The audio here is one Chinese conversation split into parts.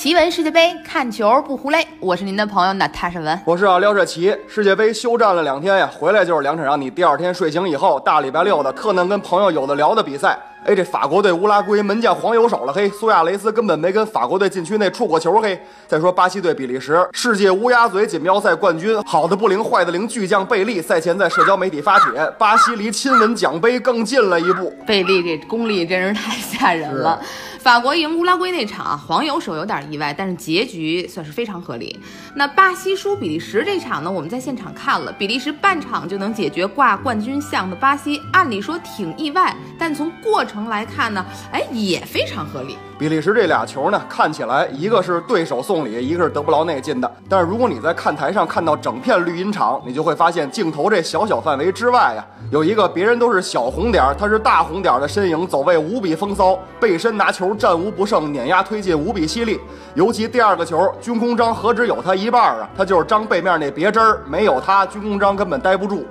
奇闻世界杯，看球不胡累。我是您的朋友娜塔莎文。我是啊廖社奇。世界杯休战了两天呀，回来就是两场让你第二天睡醒以后大礼拜六的特能跟朋友有的聊的比赛。哎，这法国队乌拉圭门将黄油手了，嘿，苏亚雷斯根本没跟法国队禁区内触过球，嘿。再说巴西队比利时，世界乌鸦嘴锦标赛冠军，好的不灵，坏的灵，巨匠贝利赛前在社交媒体发帖，巴西离亲吻奖杯更近了一步。贝利这功力真是太吓人了。法国赢乌拉圭那场啊，黄油手有点意外，但是结局算是非常合理。那巴西输比利时这场呢，我们在现场看了，比利时半场就能解决挂冠军相的巴西，按理说挺意外，但从过程来看呢，哎，也非常合理。比利时这俩球呢，看起来一个是对手送礼，一个是德布劳内进的。但是如果你在看台上看到整片绿茵场，你就会发现镜头这小小范围之外呀，有一个别人都是小红点，他是大红点的身影，走位无比风骚，背身拿球。战无不胜，碾压推进无比犀利。尤其第二个球，军功章何止有他一半啊？他就是章背面那别针儿，没有他，军功章根本待不住。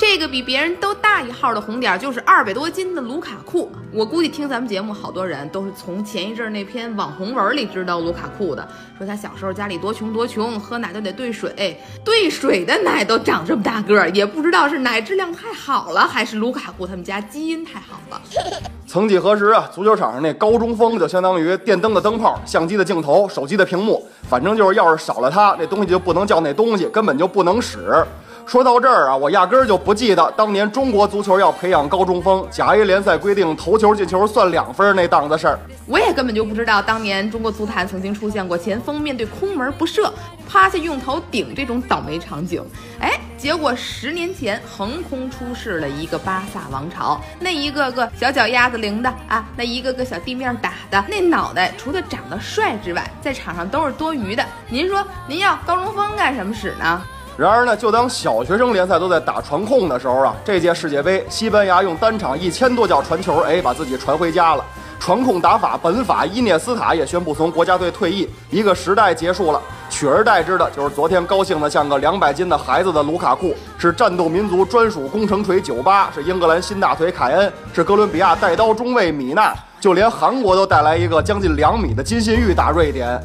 这个比别人都大一号的红点，就是二百多斤的卢卡库。我估计听咱们节目，好多人都是从前一阵那篇网红文里知道卢卡库的。说他小时候家里多穷多穷，喝奶都得兑水，兑水的奶都长这么大个儿，也不知道是奶质量太好了，还是卢卡库他们家基因太好了。曾几何时啊，足球场上那高中锋就相当于电灯的灯泡、相机的镜头、手机的屏幕，反正就是要是少了它，那东西就不能叫那东西，根本就不能使。说到这儿啊，我压根儿就不记得当年中国足球要培养高中锋，甲 A 联赛规定头球进球算两分那档子事儿。我也根本就不知道当年中国足坛曾经出现过前锋面对空门不射，趴下用头顶这种倒霉场景。哎，结果十年前横空出世了一个巴萨王朝，那一个个小脚丫子灵的啊，那一个个小地面打的，那脑袋除了长得帅之外，在场上都是多余的。您说您要高中锋干什么使呢？然而呢，就当小学生联赛都在打传控的时候啊，这届世界杯，西班牙用单场一千多脚传球，哎，把自己传回家了。传控打法本法，伊涅斯塔也宣布从国家队退役，一个时代结束了。取而代之的就是昨天高兴的像个两百斤的孩子的卢卡库，是战斗民族专属工程锤九八，是英格兰新大腿凯恩，是哥伦比亚带刀中卫米纳，就连韩国都带来一个将近两米的金信玉打瑞典。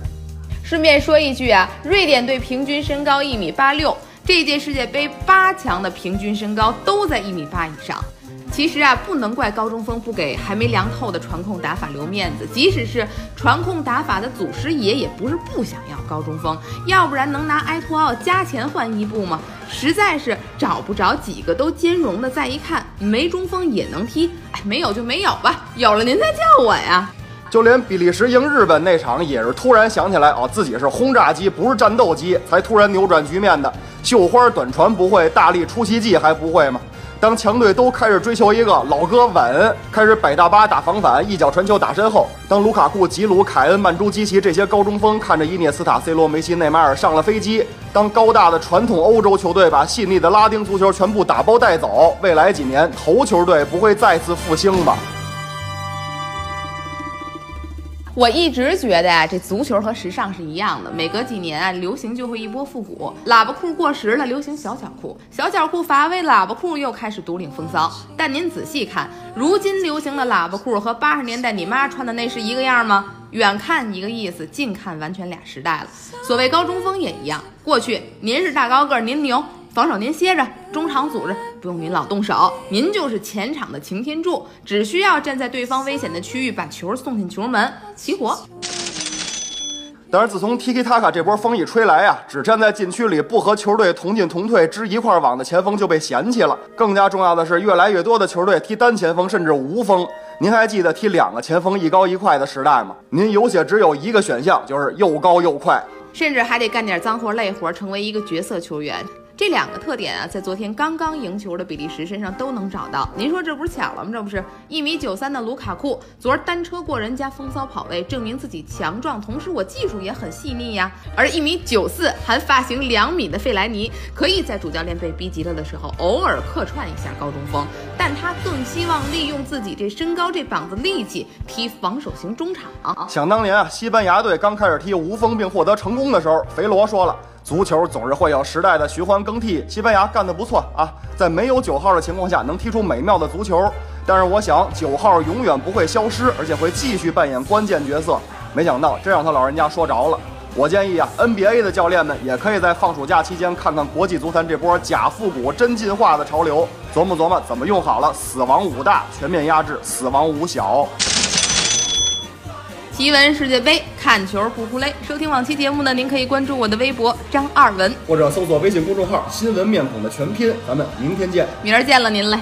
顺便说一句啊，瑞典队平均身高一米八六，这届世界杯八强的平均身高都在一米八以上。其实啊，不能怪高中锋不给还没凉透的传控打法留面子。即使是传控打法的祖师爷，也不是不想要高中锋，要不然能拿埃托奥加钱换伊布吗？实在是找不着几个都兼容的。再一看，没中锋也能踢，哎，没有就没有吧，有了您再叫我呀。就连比利时赢日本那场，也是突然想起来哦，自己是轰炸机，不是战斗机，才突然扭转局面的。绣花短传不会，大力出奇迹还不会吗？当强队都开始追求一个老哥稳，开始摆大巴打防反，一脚传球打身后。当卢卡库、吉鲁、凯恩、曼朱基奇这些高中锋看着伊涅斯塔、C 罗、梅西、内马尔上了飞机，当高大的传统欧洲球队把细腻的拉丁足球全部打包带走，未来几年头球队不会再次复兴吧？我一直觉得呀，这足球和时尚是一样的，每隔几年啊，流行就会一波复古。喇叭裤过时了，流行小脚裤；小脚裤乏味，喇叭裤又开始独领风骚。但您仔细看，如今流行的喇叭裤和八十年代你妈穿的那是一个样吗？远看一个意思，近看完全俩时代了。所谓高中锋也一样，过去您是大高个，您牛。防守您歇着，中场组织不用您老动手，您就是前场的擎天柱，只需要站在对方危险的区域把球送进球门，起火。但是自从 Tiki Taka 这波风一吹来呀，只站在禁区里不和球队同进同退织一块网的前锋就被嫌弃了。更加重要的是，越来越多的球队踢单前锋甚至无锋。您还记得踢两个前锋一高一快的时代吗？您有且只有一个选项，就是又高又快，甚至还得干点脏活累活，成为一个角色球员。这两个特点啊，在昨天刚刚赢球的比利时身上都能找到。您说这不是巧了吗？这不是一米九三的卢卡库，昨儿单车过人加风骚跑位，证明自己强壮，同时我技术也很细腻呀。而一米九四含发型两米的费莱尼，可以在主教练被逼急了的时候，偶尔客串一下高中锋，但他更希望利用自己这身高这膀子力气踢防守型中场。想当年啊，西班牙队刚开始踢无锋并获得成功的时候，肥罗说了。足球总是会有时代的循环更替，西班牙干得不错啊，在没有九号的情况下能踢出美妙的足球。但是我想九号永远不会消失，而且会继续扮演关键角色。没想到真让他老人家说着了。我建议啊，NBA 的教练们也可以在放暑假期间看看国际足坛这波假复古真进化的潮流，琢磨琢磨怎么用好了死亡五大，全面压制死亡五小。奇闻世界杯，看球不哭累。收听往期节目呢，您可以关注我的微博张二文，或者搜索微信公众号“新闻面孔”的全拼。咱们明天见，明儿见了您嘞。